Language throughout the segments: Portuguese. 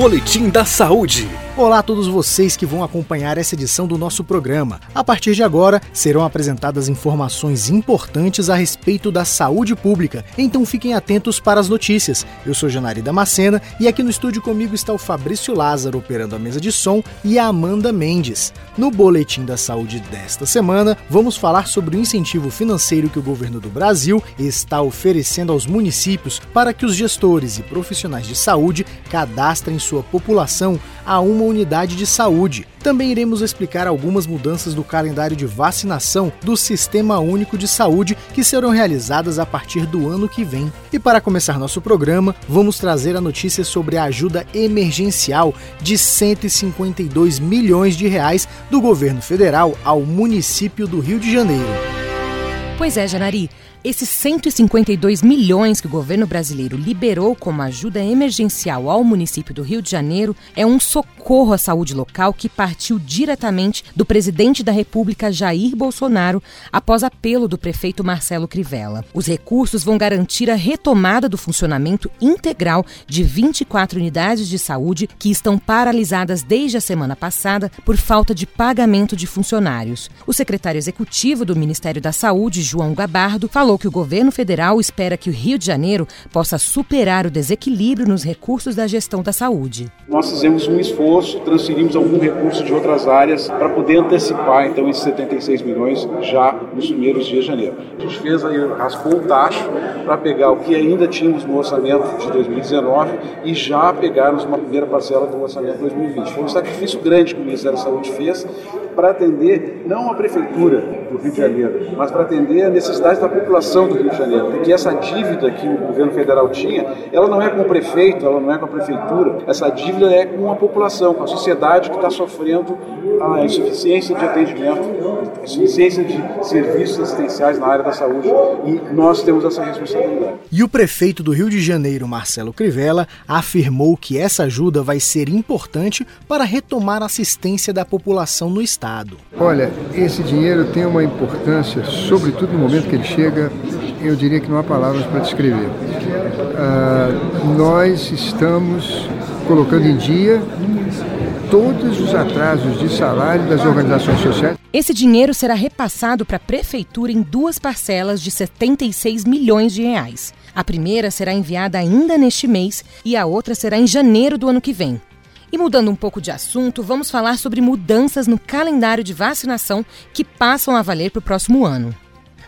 Boletim da Saúde. Olá a todos vocês que vão acompanhar essa edição do nosso programa. A partir de agora, serão apresentadas informações importantes a respeito da saúde pública, então fiquem atentos para as notícias. Eu sou Janari Damascena e aqui no estúdio comigo está o Fabrício Lázaro operando a mesa de som e a Amanda Mendes. No Boletim da Saúde desta semana, vamos falar sobre o incentivo financeiro que o governo do Brasil está oferecendo aos municípios para que os gestores e profissionais de saúde cadastrem sua população a uma unidade de saúde. Também iremos explicar algumas mudanças do calendário de vacinação do Sistema Único de Saúde que serão realizadas a partir do ano que vem. E para começar nosso programa, vamos trazer a notícia sobre a ajuda emergencial de 152 milhões de reais do governo federal ao município do Rio de Janeiro. Pois é, Janari. Esses 152 milhões que o governo brasileiro liberou como ajuda emergencial ao município do Rio de Janeiro é um socorro à saúde local que partiu diretamente do presidente da República Jair Bolsonaro após apelo do prefeito Marcelo Crivella. Os recursos vão garantir a retomada do funcionamento integral de 24 unidades de saúde que estão paralisadas desde a semana passada por falta de pagamento de funcionários. O secretário executivo do Ministério da Saúde, João Gabardo, falou falou que o governo federal espera que o Rio de Janeiro possa superar o desequilíbrio nos recursos da gestão da saúde. Nós fizemos um esforço, transferimos algum recurso de outras áreas para poder antecipar então esses 76 milhões já nos primeiros dias de janeiro. A gente fez aí, raspou o tacho para pegar o que ainda tínhamos no orçamento de 2019 e já pegarmos uma primeira parcela do orçamento de 2020. Foi um sacrifício grande que o Ministério da Saúde fez para atender não a prefeitura do Rio de Janeiro, mas para atender a necessidade da população do Rio de Janeiro. Porque essa dívida que o governo federal tinha, ela não é com o prefeito, ela não é com a prefeitura, essa dívida é com a população, com a sociedade que está sofrendo a insuficiência de atendimento, a insuficiência de serviços assistenciais na área da saúde. E nós temos essa responsabilidade. E o prefeito do Rio de Janeiro, Marcelo Crivella, afirmou que essa ajuda vai ser importante para retomar a assistência da população no estado. Estado. Olha, esse dinheiro tem uma importância, sobretudo no momento que ele chega, eu diria que não há palavras para descrever. Uh, nós estamos colocando em dia todos os atrasos de salário das organizações sociais. Esse dinheiro será repassado para a prefeitura em duas parcelas de 76 milhões de reais. A primeira será enviada ainda neste mês e a outra será em janeiro do ano que vem. E mudando um pouco de assunto, vamos falar sobre mudanças no calendário de vacinação que passam a valer para o próximo ano.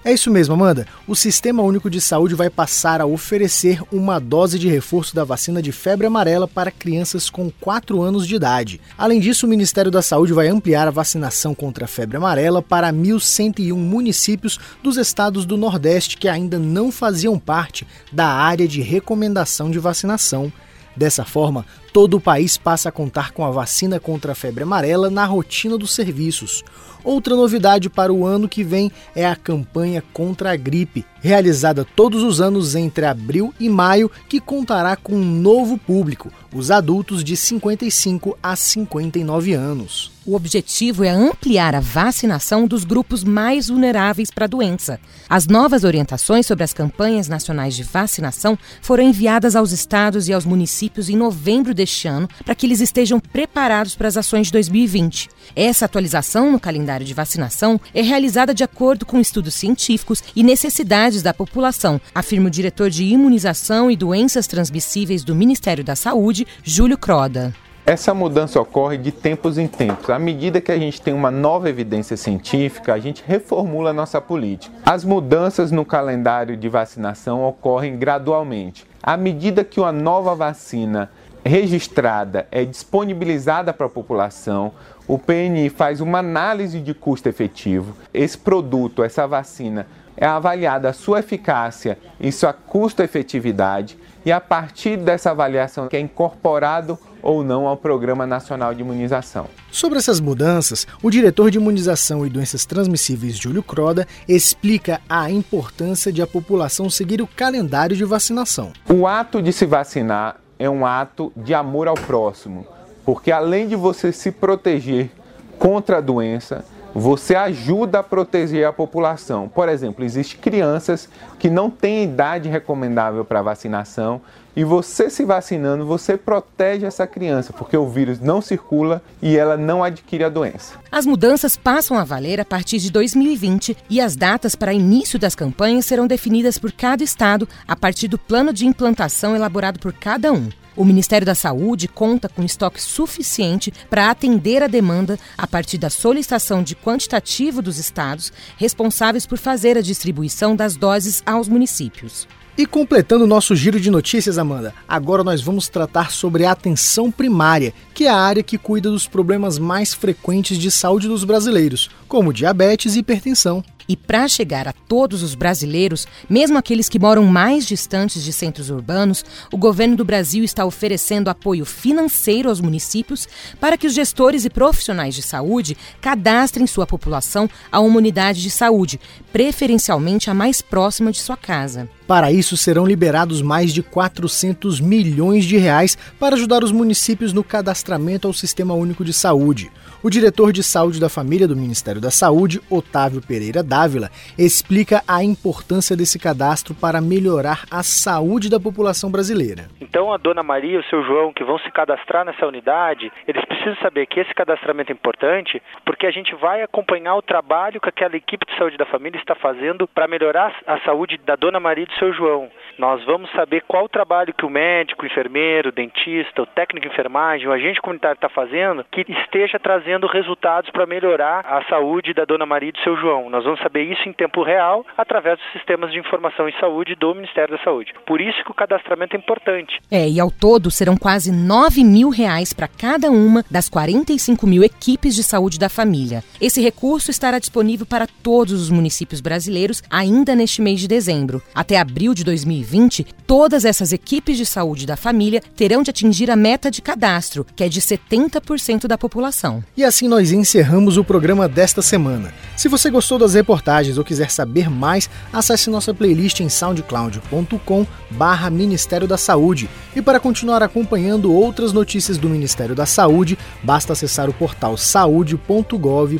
É isso mesmo, Amanda. O Sistema Único de Saúde vai passar a oferecer uma dose de reforço da vacina de febre amarela para crianças com 4 anos de idade. Além disso, o Ministério da Saúde vai ampliar a vacinação contra a febre amarela para 1.101 municípios dos estados do Nordeste que ainda não faziam parte da área de recomendação de vacinação. Dessa forma, todo o país passa a contar com a vacina contra a febre amarela na rotina dos serviços. Outra novidade para o ano que vem é a campanha contra a gripe, realizada todos os anos entre abril e maio, que contará com um novo público, os adultos de 55 a 59 anos. O objetivo é ampliar a vacinação dos grupos mais vulneráveis para a doença. As novas orientações sobre as campanhas nacionais de vacinação foram enviadas aos estados e aos municípios em novembro deste ano para que eles estejam preparados para as ações de 2020. Essa atualização no calendário de vacinação é realizada de acordo com estudos científicos e necessidades da população, afirma o diretor de imunização e doenças transmissíveis do Ministério da Saúde, Júlio Croda. Essa mudança ocorre de tempos em tempos. À medida que a gente tem uma nova evidência científica, a gente reformula a nossa política. As mudanças no calendário de vacinação ocorrem gradualmente. À medida que uma nova vacina registrada é disponibilizada para a população, o PNI faz uma análise de custo efetivo. Esse produto, essa vacina, é avaliada a sua eficácia e sua custo-efetividade e a partir dessa avaliação que é incorporado ou não ao Programa Nacional de Imunização. Sobre essas mudanças, o diretor de Imunização e Doenças Transmissíveis, Júlio Croda, explica a importância de a população seguir o calendário de vacinação. O ato de se vacinar é um ato de amor ao próximo, porque além de você se proteger contra a doença, você ajuda a proteger a população. Por exemplo, existem crianças que não têm idade recomendável para vacinação E você se vacinando, você protege essa criança, porque o vírus não circula e ela não adquire a doença. As mudanças passam a valer a partir de 2020 e as datas para início das campanhas serão definidas por cada estado a partir do plano de implantação elaborado por cada um. O Ministério da Saúde conta com estoque suficiente para atender a demanda a partir da solicitação de quantitativo dos estados responsáveis por fazer a distribuição das doses aos municípios. E completando o nosso giro de notícias, Amanda, agora nós vamos tratar sobre a atenção primária, que é a área que cuida dos problemas mais frequentes de saúde dos brasileiros, como diabetes e hipertensão. E para chegar a todos os brasileiros, mesmo aqueles que moram mais distantes de centros urbanos, o governo do Brasil está oferecendo apoio financeiro aos municípios para que os gestores e profissionais de saúde cadastrem sua população a uma unidade de saúde, preferencialmente a mais próxima de sua casa. Para isso, serão liberados mais de 400 milhões de reais para ajudar os municípios no cadastramento ao Sistema Único de Saúde. O diretor de saúde da família do Ministério da Saúde, Otávio Pereira Dávila, explica a importância desse cadastro para melhorar a saúde da população brasileira. Então, a dona Maria e o seu João, que vão se cadastrar nessa unidade, eles precisam saber que esse cadastramento é importante, porque a gente vai acompanhar o trabalho que aquela equipe de saúde da família está fazendo para melhorar a saúde da dona Maria e do seu João. Nós vamos saber qual o trabalho que o médico, o enfermeiro, o dentista, o técnico de enfermagem, o agente comunitário está fazendo, que esteja trazendo resultados para melhorar a saúde da dona Maria e do seu João. Nós vamos saber isso em tempo real através dos sistemas de informação em saúde do Ministério da Saúde. Por isso que o cadastramento é importante. É, e ao todo serão quase 9 mil reais para cada uma das 45 mil equipes de saúde da família. Esse recurso estará disponível para todos os municípios brasileiros ainda neste mês de dezembro. Até abril de 2020, todas essas equipes de saúde da família terão de atingir a meta de cadastro, que é de 70% da população. E assim nós encerramos o programa desta semana. Se você gostou das reportagens ou quiser saber mais, acesse nossa playlist em soundcloud.com barra Ministério da Saúde. E para continuar acompanhando outras notícias do Ministério da Saúde, basta acessar o portal saude.gov.br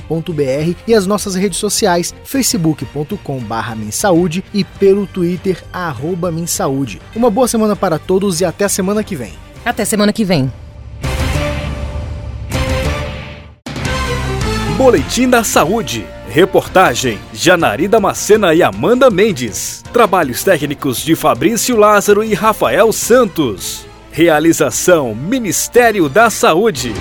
e as nossas redes sociais facebook.com barra e pelo Twitter arroba Minsaúde. Uma boa semana para todos e até a semana que vem. Até semana que vem. Boletim da Saúde. Reportagem: Janari Damascena e Amanda Mendes. Trabalhos técnicos de Fabrício Lázaro e Rafael Santos. Realização: Ministério da Saúde.